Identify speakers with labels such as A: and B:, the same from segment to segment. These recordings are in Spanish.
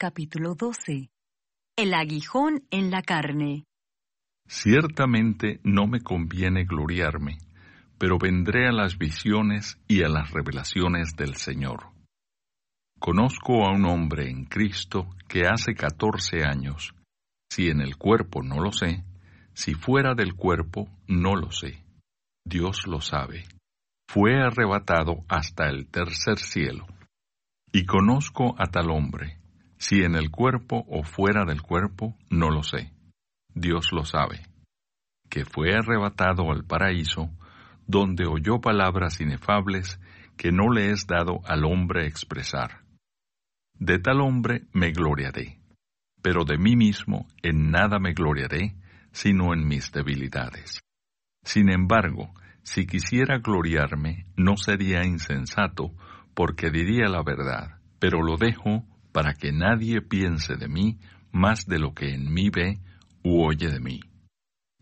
A: capítulo 12. El aguijón en la carne.
B: Ciertamente no me conviene gloriarme, pero vendré a las visiones y a las revelaciones del Señor. Conozco a un hombre en Cristo que hace catorce años, si en el cuerpo no lo sé, si fuera del cuerpo no lo sé. Dios lo sabe. Fue arrebatado hasta el tercer cielo. Y conozco a tal hombre, si en el cuerpo o fuera del cuerpo, no lo sé. Dios lo sabe. Que fue arrebatado al paraíso, donde oyó palabras inefables que no le es dado al hombre expresar. De tal hombre me gloriaré, pero de mí mismo en nada me gloriaré, sino en mis debilidades. Sin embargo, si quisiera gloriarme, no sería insensato, porque diría la verdad, pero lo dejo para que nadie piense de mí más de lo que en mí ve u oye de mí,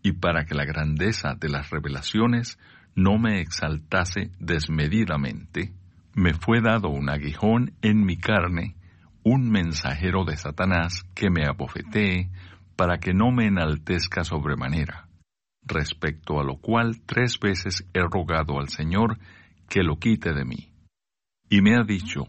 B: y para que la grandeza de las revelaciones no me exaltase desmedidamente, me fue dado un aguijón en mi carne, un mensajero de Satanás que me abofetee, para que no me enaltezca sobremanera, respecto a lo cual tres veces he rogado al Señor que lo quite de mí. Y me ha dicho,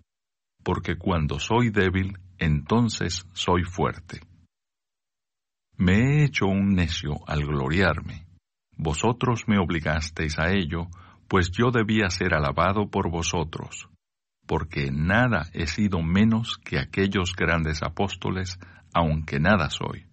B: porque cuando soy débil, entonces soy fuerte. Me he hecho un necio al gloriarme. Vosotros me obligasteis a ello, pues yo debía ser alabado por vosotros, porque nada he sido menos que aquellos grandes apóstoles, aunque nada soy.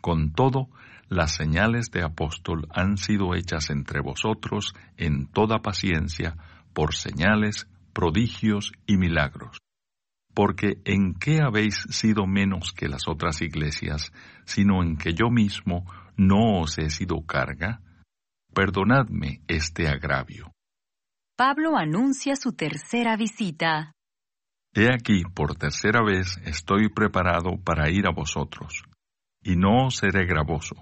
B: Con todo, las señales de apóstol han sido hechas entre vosotros en toda paciencia por señales, prodigios y milagros porque ¿en qué habéis sido menos que las otras iglesias, sino en que yo mismo no os he sido carga? Perdonadme este agravio.
A: Pablo anuncia su tercera visita.
B: He aquí, por tercera vez estoy preparado para ir a vosotros, y no os seré gravoso,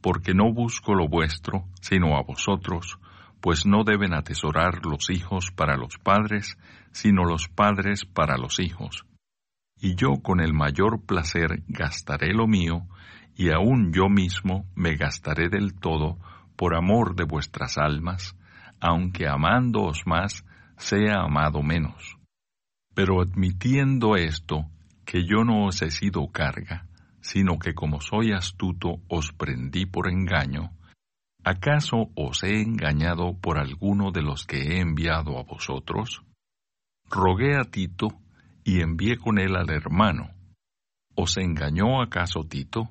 B: porque no busco lo vuestro, sino a vosotros, pues no deben atesorar los hijos para los padres, sino los padres para los hijos. Y yo con el mayor placer gastaré lo mío, y aun yo mismo me gastaré del todo por amor de vuestras almas, aunque amándoos más, sea amado menos. Pero admitiendo esto, que yo no os he sido carga, sino que como soy astuto os prendí por engaño, ¿acaso os he engañado por alguno de los que he enviado a vosotros? Rogué a Tito y envié con él al hermano. ¿Os engañó acaso Tito?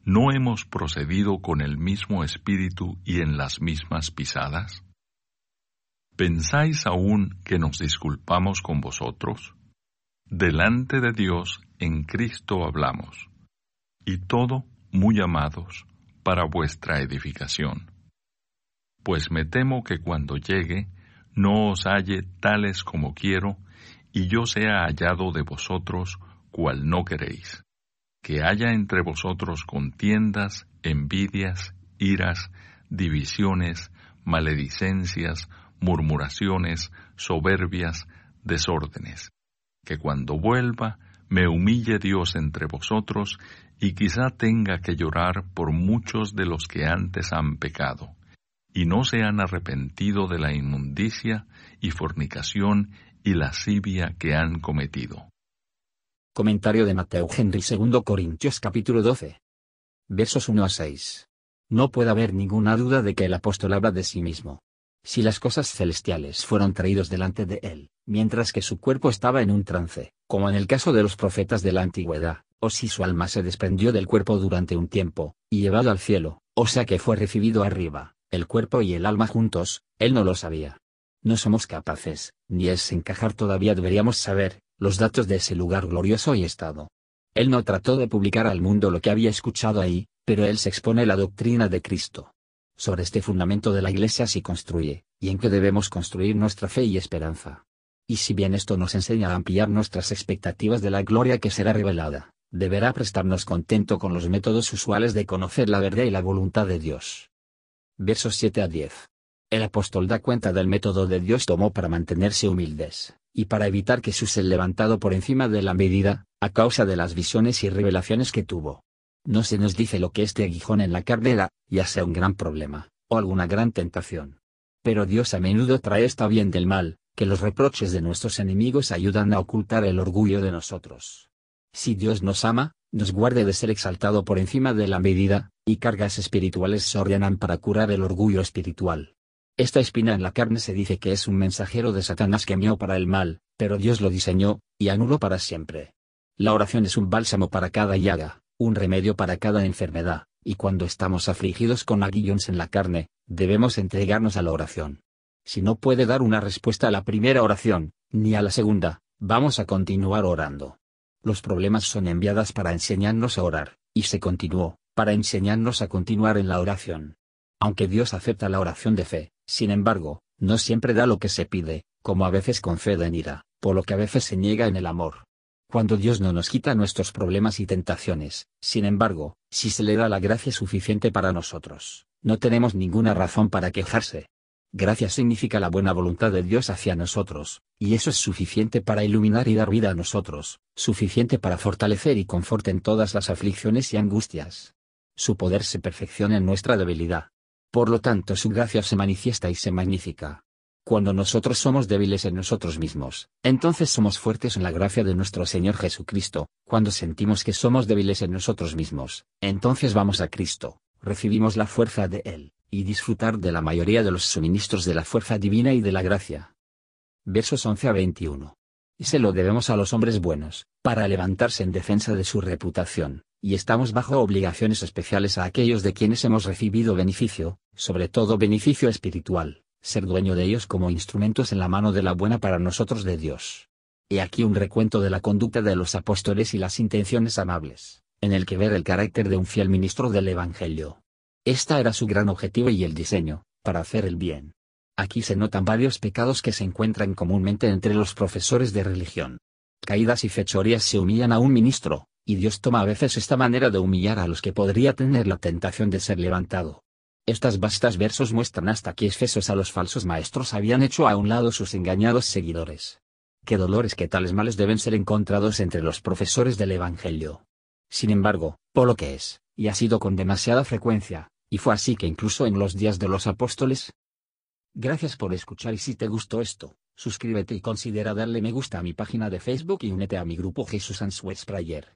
B: ¿No hemos procedido con el mismo espíritu y en las mismas pisadas? ¿Pensáis aún que nos disculpamos con vosotros? Delante de Dios en Cristo hablamos, y todo muy amados para vuestra edificación. Pues me temo que cuando llegue no os halle tales como quiero, y yo sea hallado de vosotros cual no queréis. Que haya entre vosotros contiendas, envidias, iras, divisiones, maledicencias, murmuraciones, soberbias, desórdenes. Que cuando vuelva, me humille Dios entre vosotros, y quizá tenga que llorar por muchos de los que antes han pecado y no se han arrepentido de la inmundicia y fornicación y lascivia que han cometido.
C: Comentario de Mateo Henry 2 Corintios capítulo 12. Versos 1 a 6. No puede haber ninguna duda de que el apóstol habla de sí mismo. Si las cosas celestiales fueron traídos delante de él, mientras que su cuerpo estaba en un trance, como en el caso de los profetas de la antigüedad, o si su alma se desprendió del cuerpo durante un tiempo, y llevado al cielo, o sea que fue recibido arriba, el cuerpo y el alma juntos, él no lo sabía. No somos capaces, ni es encajar todavía deberíamos saber, los datos de ese lugar glorioso y estado. Él no trató de publicar al mundo lo que había escuchado ahí, pero él se expone la doctrina de Cristo. Sobre este fundamento de la Iglesia se construye, y en que debemos construir nuestra fe y esperanza. Y si bien esto nos enseña a ampliar nuestras expectativas de la gloria que será revelada, deberá prestarnos contento con los métodos usuales de conocer la verdad y la voluntad de Dios. Versos 7 a 10. El apóstol da cuenta del método de Dios tomó para mantenerse humildes, y para evitar que ser levantado por encima de la medida, a causa de las visiones y revelaciones que tuvo. No se nos dice lo que este aguijón en la carne era, ya sea un gran problema, o alguna gran tentación. Pero Dios a menudo trae esta bien del mal, que los reproches de nuestros enemigos ayudan a ocultar el orgullo de nosotros. Si Dios nos ama, nos guarde de ser exaltado por encima de la medida, y cargas espirituales se ordenan para curar el orgullo espiritual. Esta espina en la carne se dice que es un mensajero de Satanás que mió para el mal, pero Dios lo diseñó, y anuló para siempre. La oración es un bálsamo para cada llaga, un remedio para cada enfermedad, y cuando estamos afligidos con aguillones en la carne, debemos entregarnos a la oración. Si no puede dar una respuesta a la primera oración, ni a la segunda, vamos a continuar orando. Los problemas son enviadas para enseñarnos a orar, y se continuó, para enseñarnos a continuar en la oración. Aunque Dios acepta la oración de fe, sin embargo, no siempre da lo que se pide, como a veces concede en ira, por lo que a veces se niega en el amor. Cuando Dios no nos quita nuestros problemas y tentaciones, sin embargo, si se le da la gracia suficiente para nosotros, no tenemos ninguna razón para quejarse. Gracia significa la buena voluntad de Dios hacia nosotros, y eso es suficiente para iluminar y dar vida a nosotros, suficiente para fortalecer y confort en todas las aflicciones y angustias. Su poder se perfecciona en nuestra debilidad. Por lo tanto su gracia se manifiesta y se magnifica. Cuando nosotros somos débiles en nosotros mismos, entonces somos fuertes en la gracia de nuestro Señor Jesucristo, cuando sentimos que somos débiles en nosotros mismos, entonces vamos a Cristo, recibimos la fuerza de Él, y disfrutar de la mayoría de los suministros de la fuerza divina y de la gracia. Versos 11 a 21. Y se lo debemos a los hombres buenos, para levantarse en defensa de su reputación, y estamos bajo obligaciones especiales a aquellos de quienes hemos recibido beneficio, sobre todo beneficio espiritual, ser dueño de ellos como instrumentos en la mano de la buena para nosotros de Dios. He aquí un recuento de la conducta de los apóstoles y las intenciones amables, en el que ver el carácter de un fiel ministro del Evangelio. Esta era su gran objetivo y el diseño, para hacer el bien. Aquí se notan varios pecados que se encuentran comúnmente entre los profesores de religión. Caídas y fechorías se humillan a un ministro, y Dios toma a veces esta manera de humillar a los que podría tener la tentación de ser levantado. Estas vastas versos muestran hasta que Efesos a los falsos maestros habían hecho a un lado sus engañados seguidores. Qué dolores que tales males deben ser encontrados entre los profesores del Evangelio. Sin embargo, por lo que es, y ha sido con demasiada frecuencia, y fue así que incluso en los días de los apóstoles. Gracias por escuchar y si te gustó esto, suscríbete y considera darle me gusta a mi página de Facebook y únete a mi grupo Jesús Answers Prayer.